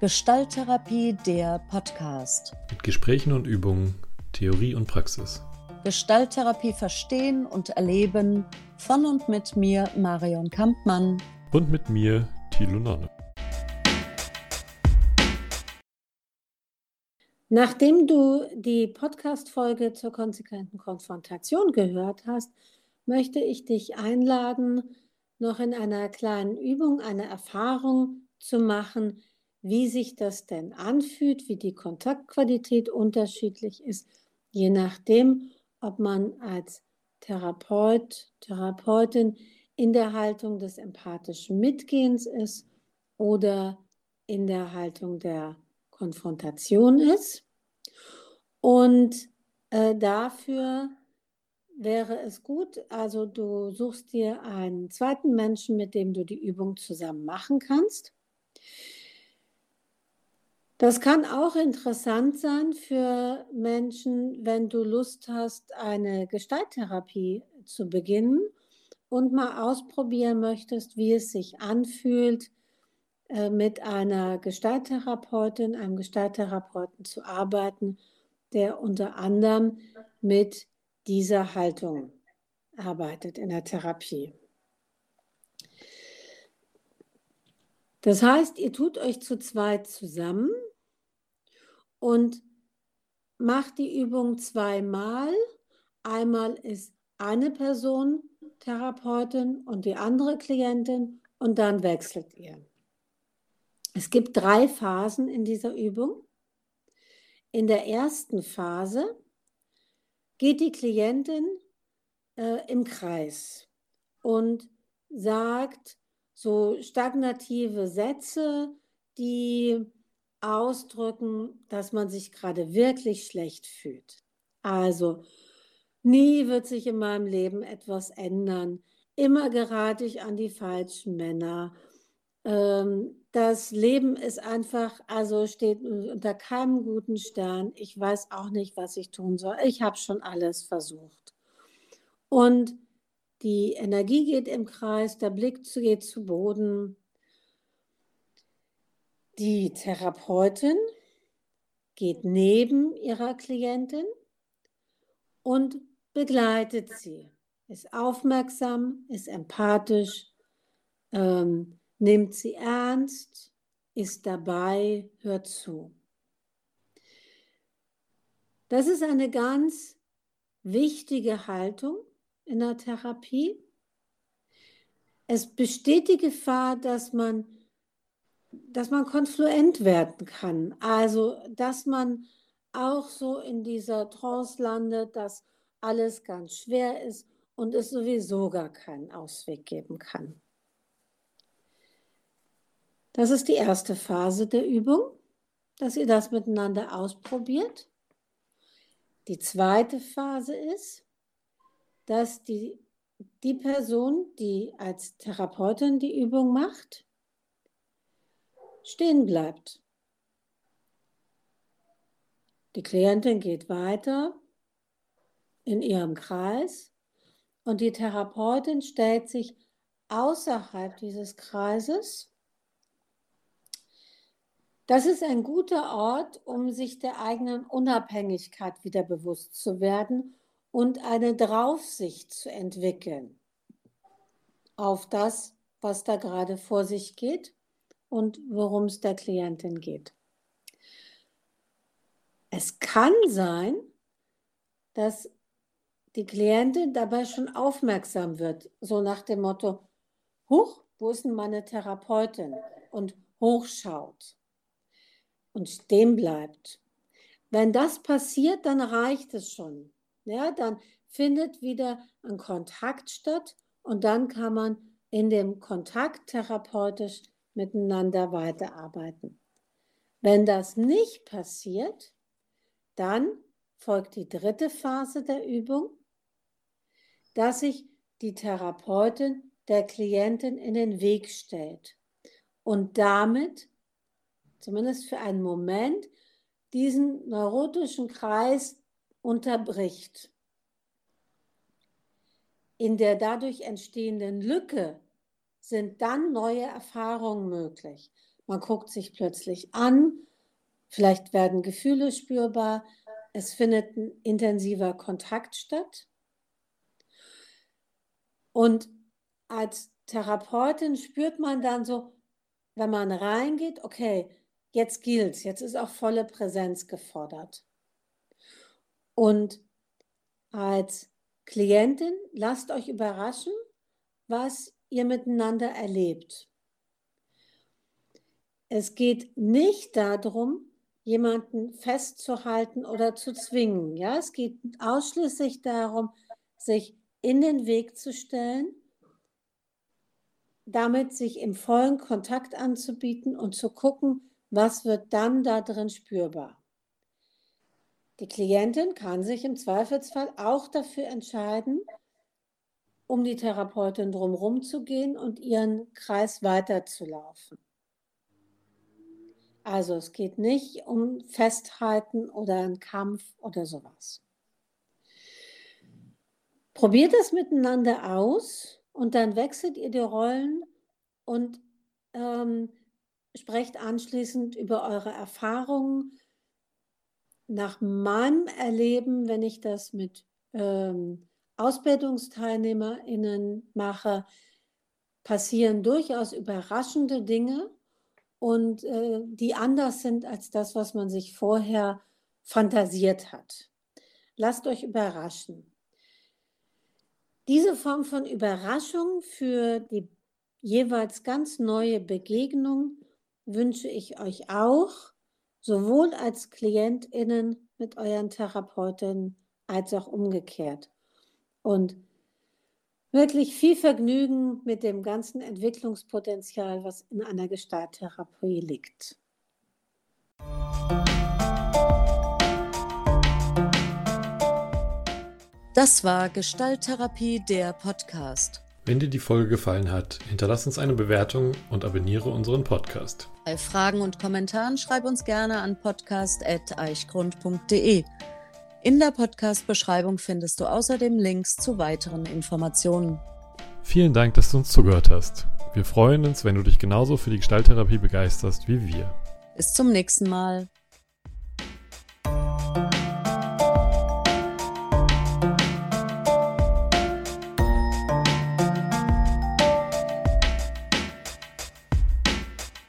Gestalttherapie, der Podcast. Mit Gesprächen und Übungen, Theorie und Praxis. Gestalttherapie verstehen und erleben von und mit mir, Marion Kampmann. Und mit mir, Thilo Nonne. Nachdem du die Podcast-Folge zur konsequenten Konfrontation gehört hast, möchte ich dich einladen, noch in einer kleinen Übung eine Erfahrung zu machen, wie sich das denn anfühlt, wie die Kontaktqualität unterschiedlich ist, je nachdem, ob man als Therapeut, Therapeutin in der Haltung des empathischen Mitgehens ist oder in der Haltung der Konfrontation ist. Und äh, dafür wäre es gut, also du suchst dir einen zweiten Menschen, mit dem du die Übung zusammen machen kannst. Das kann auch interessant sein für Menschen, wenn du Lust hast, eine Gestalttherapie zu beginnen und mal ausprobieren möchtest, wie es sich anfühlt, äh, mit einer Gestalttherapeutin, einem Gestalttherapeuten zu arbeiten, der unter anderem mit dieser Haltung arbeitet in der Therapie. Das heißt, ihr tut euch zu zweit zusammen und macht die Übung zweimal. Einmal ist eine Person Therapeutin und die andere Klientin und dann wechselt ihr. Es gibt drei Phasen in dieser Übung. In der ersten Phase geht die Klientin äh, im Kreis und sagt so stagnative Sätze, die ausdrücken, dass man sich gerade wirklich schlecht fühlt. Also, nie wird sich in meinem Leben etwas ändern. Immer gerate ich an die falschen Männer. Ähm, das Leben ist einfach, also steht unter keinem guten Stern. Ich weiß auch nicht, was ich tun soll. Ich habe schon alles versucht. Und die Energie geht im Kreis, der Blick geht zu Boden. Die Therapeutin geht neben ihrer Klientin und begleitet sie, ist aufmerksam, ist empathisch, ähm, nimmt sie ernst, ist dabei, hört zu. Das ist eine ganz wichtige Haltung in der Therapie. Es besteht die Gefahr, dass man dass man konfluent werden kann. Also, dass man auch so in dieser Trance landet, dass alles ganz schwer ist und es sowieso gar keinen Ausweg geben kann. Das ist die erste Phase der Übung, dass ihr das miteinander ausprobiert. Die zweite Phase ist, dass die, die Person, die als Therapeutin die Übung macht, stehen bleibt. Die Klientin geht weiter in ihrem Kreis und die Therapeutin stellt sich außerhalb dieses Kreises. Das ist ein guter Ort, um sich der eigenen Unabhängigkeit wieder bewusst zu werden und eine Draufsicht zu entwickeln auf das, was da gerade vor sich geht und worum es der Klientin geht. Es kann sein, dass die Klientin dabei schon aufmerksam wird, so nach dem Motto, Huch, wo ist denn meine Therapeutin? Und hochschaut und stehen bleibt. Wenn das passiert, dann reicht es schon. Ja, dann findet wieder ein Kontakt statt und dann kann man in dem Kontakt therapeutisch miteinander weiterarbeiten. Wenn das nicht passiert, dann folgt die dritte Phase der Übung, dass sich die Therapeutin der Klientin in den Weg stellt und damit, zumindest für einen Moment, diesen neurotischen Kreis unterbricht. In der dadurch entstehenden Lücke sind dann neue Erfahrungen möglich. Man guckt sich plötzlich an, vielleicht werden Gefühle spürbar, es findet ein intensiver Kontakt statt. Und als Therapeutin spürt man dann so, wenn man reingeht, okay, jetzt gilt jetzt ist auch volle Präsenz gefordert. Und als Klientin lasst euch überraschen, was ihr miteinander erlebt. Es geht nicht darum, jemanden festzuhalten oder zu zwingen. Ja, es geht ausschließlich darum, sich in den Weg zu stellen, damit sich im vollen Kontakt anzubieten und zu gucken, was wird dann da drin spürbar. Die Klientin kann sich im Zweifelsfall auch dafür entscheiden, um die Therapeutin drumherum zu gehen und ihren Kreis weiterzulaufen. Also es geht nicht um Festhalten oder einen Kampf oder sowas. Probiert es miteinander aus und dann wechselt ihr die Rollen und ähm, sprecht anschließend über eure Erfahrungen, nach meinem Erleben, wenn ich das mit ähm, AusbildungsteilnehmerInnen mache, passieren durchaus überraschende Dinge und äh, die anders sind als das, was man sich vorher fantasiert hat. Lasst euch überraschen. Diese Form von Überraschung für die jeweils ganz neue Begegnung wünsche ich euch auch sowohl als KlientInnen mit euren Therapeutinnen als auch umgekehrt. Und wirklich viel Vergnügen mit dem ganzen Entwicklungspotenzial, was in einer Gestalttherapie liegt. Das war Gestalttherapie, der Podcast. Wenn dir die Folge gefallen hat, hinterlass uns eine Bewertung und abonniere unseren Podcast. Bei Fragen und Kommentaren schreib uns gerne an podcast.eichgrund.de. In der Podcast-Beschreibung findest du außerdem Links zu weiteren Informationen. Vielen Dank, dass du uns zugehört hast. Wir freuen uns, wenn du dich genauso für die Gestalttherapie begeisterst wie wir. Bis zum nächsten Mal.